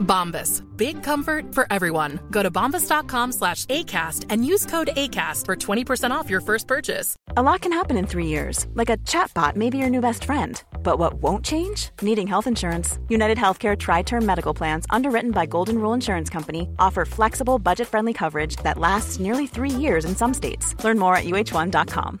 Bombas. Big comfort for everyone. Go to bombas.com slash ACAST and use code ACAST for 20% off your first purchase. A lot can happen in three years, like a chatbot may be your new best friend. But what won't change? Needing health insurance. United Healthcare Tri Term Medical Plans, underwritten by Golden Rule Insurance Company, offer flexible, budget friendly coverage that lasts nearly three years in some states. Learn more at uh1.com.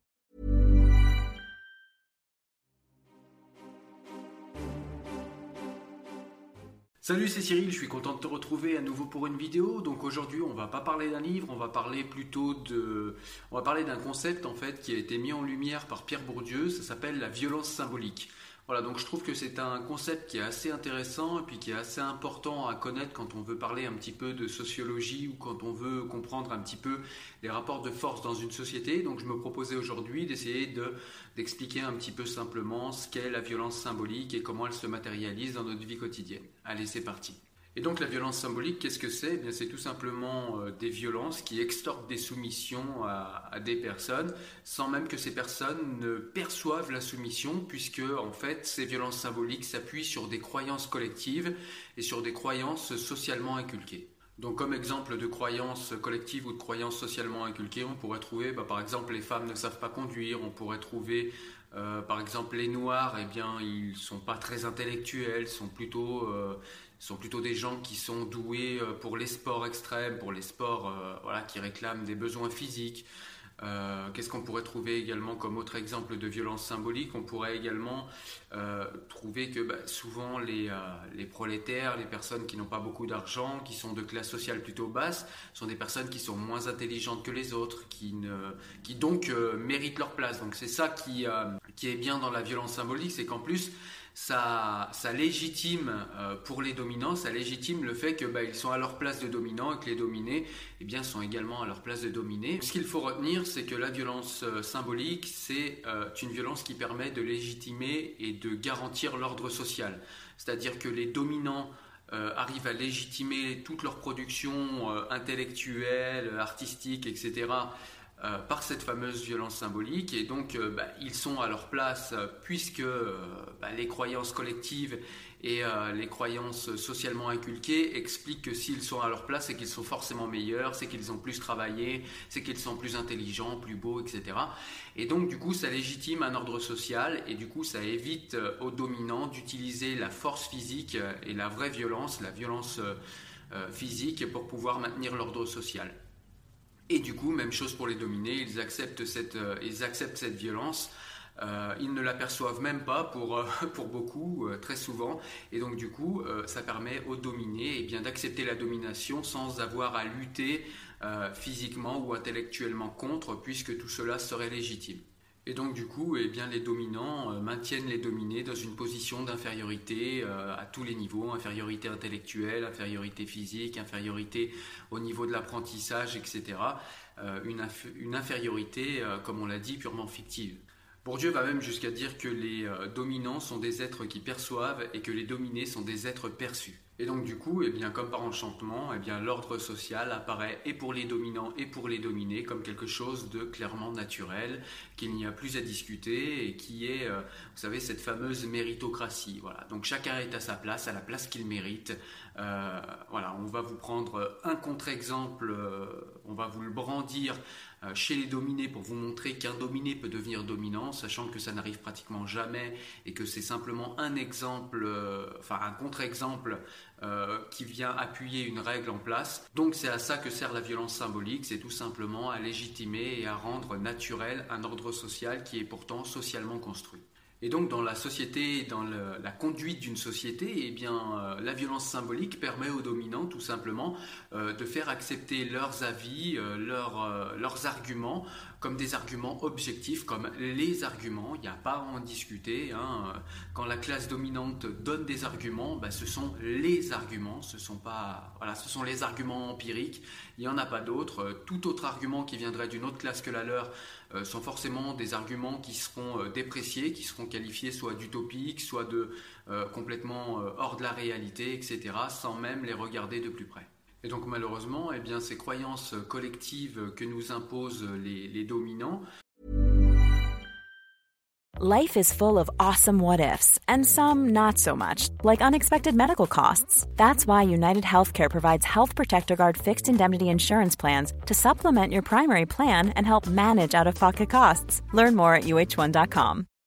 Salut, c'est Cyril, je suis content de te retrouver à nouveau pour une vidéo. Donc aujourd'hui, on va pas parler d'un livre, on va parler plutôt de on va parler d'un concept en fait qui a été mis en lumière par Pierre Bourdieu, ça s'appelle la violence symbolique. Voilà, donc je trouve que c'est un concept qui est assez intéressant et puis qui est assez important à connaître quand on veut parler un petit peu de sociologie ou quand on veut comprendre un petit peu les rapports de force dans une société. Donc je me proposais aujourd'hui d'essayer de d'expliquer un petit peu simplement ce qu'est la violence symbolique et comment elle se matérialise dans notre vie quotidienne. Allez, c'est parti. Et donc la violence symbolique, qu'est-ce que c'est? Eh C'est tout simplement euh, des violences qui extorquent des soumissions à, à des personnes sans même que ces personnes ne perçoivent la soumission puisque en fait ces violences symboliques s'appuient sur des croyances collectives et sur des croyances socialement inculquées. Donc comme exemple de croyances collectives ou de croyances socialement inculquées, on pourrait trouver bah, par exemple les femmes ne savent pas conduire, on pourrait trouver euh, par exemple les noirs, eh bien ils sont pas très intellectuels, sont plutôt euh, sont plutôt des gens qui sont doués euh, pour les sports extrêmes, pour les sports euh, voilà, qui réclament des besoins physiques. Euh, Qu'est-ce qu'on pourrait trouver également comme autre exemple de violence symbolique? On pourrait également trouver que bah, souvent les, les prolétaires, les personnes qui n'ont pas beaucoup d'argent, qui sont de classe sociale plutôt basse, sont des personnes qui sont moins intelligentes que les autres, qui, donc méritent leur place. Donc c'est ça qui, qui est bien dans la violence symbolique, c'est qu'en plus ça, légitime euh, pour les dominants, ça légitime le fait que bah, ils sont à leur place de dominants et que les dominés eh bien, sont également à leur place de dominés. Ce qu'il faut retenir, c'est que la violence euh, symbolique, c'est euh, une violence qui permet de légitimer et de garantir l'ordre social. C'est-à-dire que les dominants arrivent à légitimer toute leur production intellectuelle, artistique, etc. euh, par cette fameuse violence symbolique et donc euh, bah, ils sont à leur place euh, puisque bah, les croyances collectives et les croyances socialement inculquées expliquent que s'ils sont à leur place c'est qu'ils sont forcément meilleurs, c'est qu'ils ont plus travaillé, c'est qu'ils sont plus intelligents, plus beaux, etc. Et donc du coup ça légitime un ordre social et du coup ça évite aux dominants d'utiliser la force physique et la vraie violence, la violence physique pour pouvoir maintenir l'ordre social. Et du coup, même chose pour les dominés, ils acceptent cette, euh, violence. Euh, ils ne l'aperçoivent même pas pour, euh, beaucoup, très souvent. Et donc, du coup, ça permet aux dominés eh d'accepter la domination sans avoir à lutter physiquement ou intellectuellement contre, puisque tout cela serait légitime. Et donc, du coup, eh les dominants euh, maintiennent les dominés dans une position d'infériorité euh, à tous les niveaux infériorité intellectuelle, infériorité physique, infériorité au niveau de l'apprentissage, etc. Euh, une, une infériorité, comme on l'a dit, purement fictive. Bourdieu va même jusqu'à dire que les dominants sont des êtres qui perçoivent et que les dominés sont des êtres perçus. Et donc du coup, eh bien, comme par enchantement, eh bien, l'ordre social apparaît et pour les dominants et pour les dominés comme quelque chose de clairement naturel, qu'il n'y a plus à discuter et qui est, euh, vous savez, cette fameuse méritocratie. Voilà. Donc chacun est à sa place, à la place qu'il mérite. Euh, voilà, on va vous prendre un contre-exemple, euh, on va vous le brandir chez les dominés pour vous montrer qu'un dominé peut devenir dominant, sachant que ça n'arrive pratiquement jamais et que c'est simplement un exemple, enfin un contre-exemple qui vient appuyer une règle en place. Donc c'est à ça que sert la violence symbolique, c'est tout simplement à légitimer et à rendre naturel un ordre social qui est pourtant socialement construit. Et donc dans la société, dans la conduite d'une société, eh bien, euh, la violence symbolique permet aux dominants tout simplement euh, de faire accepter leurs avis, euh, leurs arguments comme des arguments objectifs, comme les arguments, il n'y a pas à en discuter. Hein. Quand la classe dominante donne des arguments, bah, ce sont les arguments, ce sont, pas, voilà, ce sont les arguments empiriques, il n'y en a pas d'autres. Tout autre argument qui viendrait d'une autre classe que la leur euh, sont forcément des arguments qui seront euh, dépréciés, qui seront qualifiés soit d'utopiques, soit de euh, complètement hors de la réalité, etc., sans même les regarder de plus près. Et donc malheureusement, eh bien, ces croyances collectives que nous imposent les, les dominants. Life is full of awesome what ifs, and some not so much, like unexpected medical costs. That's why United Healthcare provides Health Protector Guard fixed indemnity insurance plans to supplement your primary plan and help manage out of pocket costs. Learn more at uh1.com.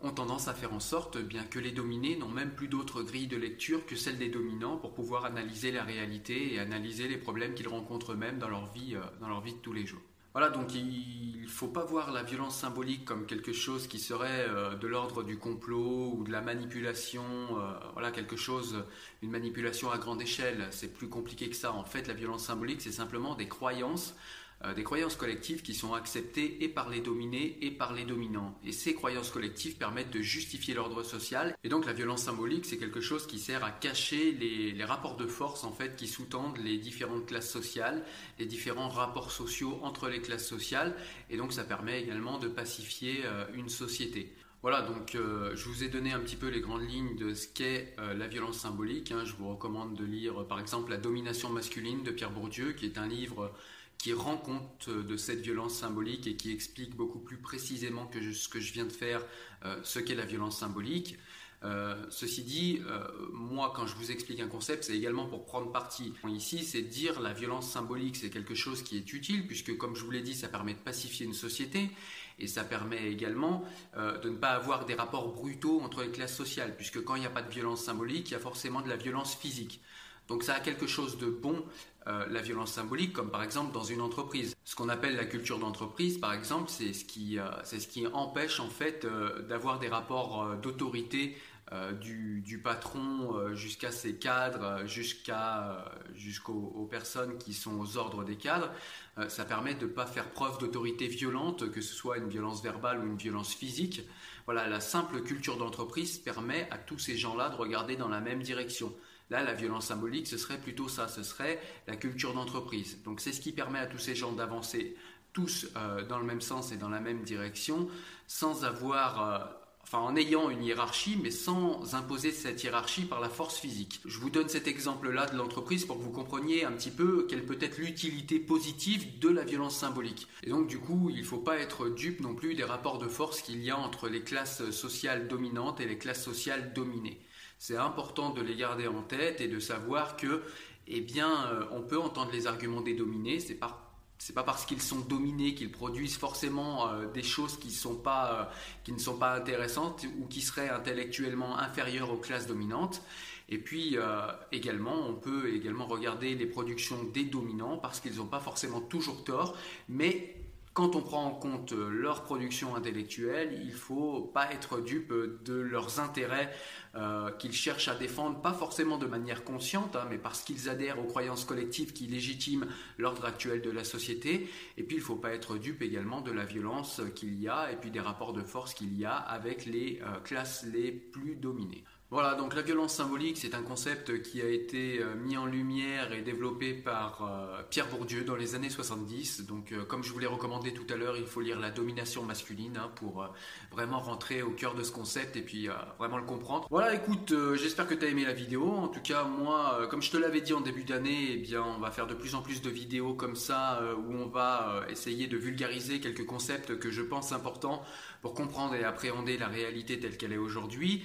Ont tendance à faire en sorte bien que les dominés n'ont même plus d'autre grille de lecture que celle des dominants pour pouvoir analyser la réalité et analyser les problèmes qu'ils rencontrent eux-mêmes dans leur vie euh, dans leur vie de tous les jours. Voilà, donc il ne faut pas voir la violence symbolique comme quelque chose qui serait euh, de l'ordre du complot ou de la manipulation, euh, voilà, quelque chose, une manipulation à grande échelle. C'est plus compliqué que ça. En fait, la violence symbolique, c'est simplement des croyances des croyances collectives qui sont acceptées et par les dominés et par les dominants. Et ces croyances collectives permettent de justifier l'ordre social. Et donc la violence symbolique, c'est quelque chose qui sert à cacher les, rapports de force en fait qui sous-tendent les différentes classes sociales, les différents rapports sociaux entre les classes sociales. Et donc ça permet également de pacifier euh, une société. Voilà, donc euh, je vous ai donné un petit peu les grandes lignes de ce qu'est la violence symbolique. Hein. Je vous recommande de lire par exemple La domination masculine de Pierre Bourdieu, qui est un livre qui rend compte de cette violence symbolique et qui explique beaucoup plus précisément que ce que je viens de faire euh, ce qu'est la violence symbolique. Euh, ceci dit, euh, moi, quand je vous explique un concept, c'est également pour prendre parti. Ici, c'est dire la violence symbolique, c'est quelque chose qui est utile, puisque, comme je vous l'ai dit, ça permet de pacifier une société, et ça permet également de ne pas avoir des rapports brutaux entre les classes sociales, puisque quand il n'y a pas de violence symbolique, il y a forcément de la violence physique. Donc ça a quelque chose de bon, euh, la violence symbolique, comme par exemple dans une entreprise. Ce qu'on appelle la culture d'entreprise, par exemple, c'est ce, qui, euh, ce qui empêche en fait euh, d'avoir des rapports d'autorité du, patron jusqu'à ses cadres, jusqu'aux personnes qui sont aux ordres des cadres. ça permet de ne pas faire preuve d'autorité violente, que ce soit une violence verbale ou une violence physique. Voilà, la simple culture d'entreprise permet à tous ces gens-là de regarder dans la même direction. Là, la violence symbolique, ce serait plutôt ça, ce serait la culture d'entreprise. Donc c'est ce qui permet à tous ces gens d'avancer tous euh, dans le même sens et dans la même direction, sans avoir... Euh, enfin en ayant une hiérarchie, mais sans imposer cette hiérarchie par la force physique. Je vous donne cet exemple-là de l'entreprise pour que vous compreniez un petit peu quelle peut être l'utilité positive de la violence symbolique. Et donc du coup, il ne faut pas être dupe non plus des rapports de force qu'il y a entre les classes sociales dominantes et les classes sociales dominées c'est important de les garder en tête et de savoir que, eh bien, euh, on peut entendre les arguments des dominés. C'est pas c'est pas parce qu'ils sont dominés qu'ils produisent forcément euh, des choses euh, qui ne sont pas intéressantes ou qui seraient intellectuellement inférieures aux classes dominantes. Et puis également, on peut également regarder les productions des dominants parce qu'ils n'ont pas forcément toujours tort, mais quand on prend en compte euh, leur production intellectuelle, il ne faut pas être dupe de leurs intérêts euh, qu'ils cherchent à défendre, pas forcément de manière consciente, hein, mais parce qu'ils adhèrent aux croyances collectives qui légitiment l'ordre actuel de la société. Et puis il ne faut pas être dupe également de la violence qu'il y a et puis des rapports de force qu'il y a avec les euh, classes les plus dominées. Voilà, donc la violence symbolique, c'est un concept qui a été euh, mis en lumière et développé par euh, Pierre Bourdieu dans les années 70. Donc, euh, comme je vous l'ai recommandé tout à l'heure, il faut lire La domination masculine hein, pour vraiment rentrer au cœur de ce concept et puis vraiment le comprendre. Voilà, écoute, j'espère que tu as aimé la vidéo. En tout cas, moi, comme je te l'avais dit en début d'année, eh bien, on va faire de plus en plus de vidéos comme ça où on va essayer de vulgariser quelques concepts que je pense importants pour comprendre et appréhender la réalité telle qu'elle est aujourd'hui.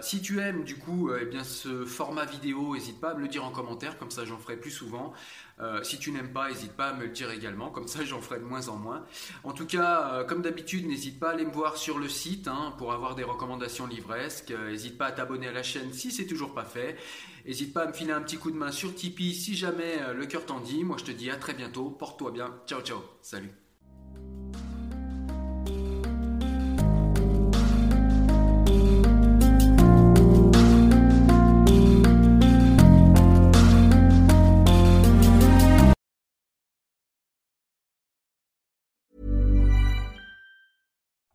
si tu aimes du coup euh, eh ce format vidéo, n'hésite pas à me le dire en commentaire, comme ça j'en ferai plus souvent. Euh, si tu n'aimes pas, n'hésite pas à me le dire également, comme ça j'en ferai de moins en moins. En tout cas, euh, comme d'habitude, n'hésite pas à aller me voir sur le site hein, pour avoir des recommandations livresques. N'hésite pas à t'abonner à la chaîne si c'est toujours pas fait. N'hésite pas à me filer un petit coup de main sur Tipeee si jamais le cœur t'en dit. Moi je te dis à très bientôt, porte-toi bien, ciao ciao, salut.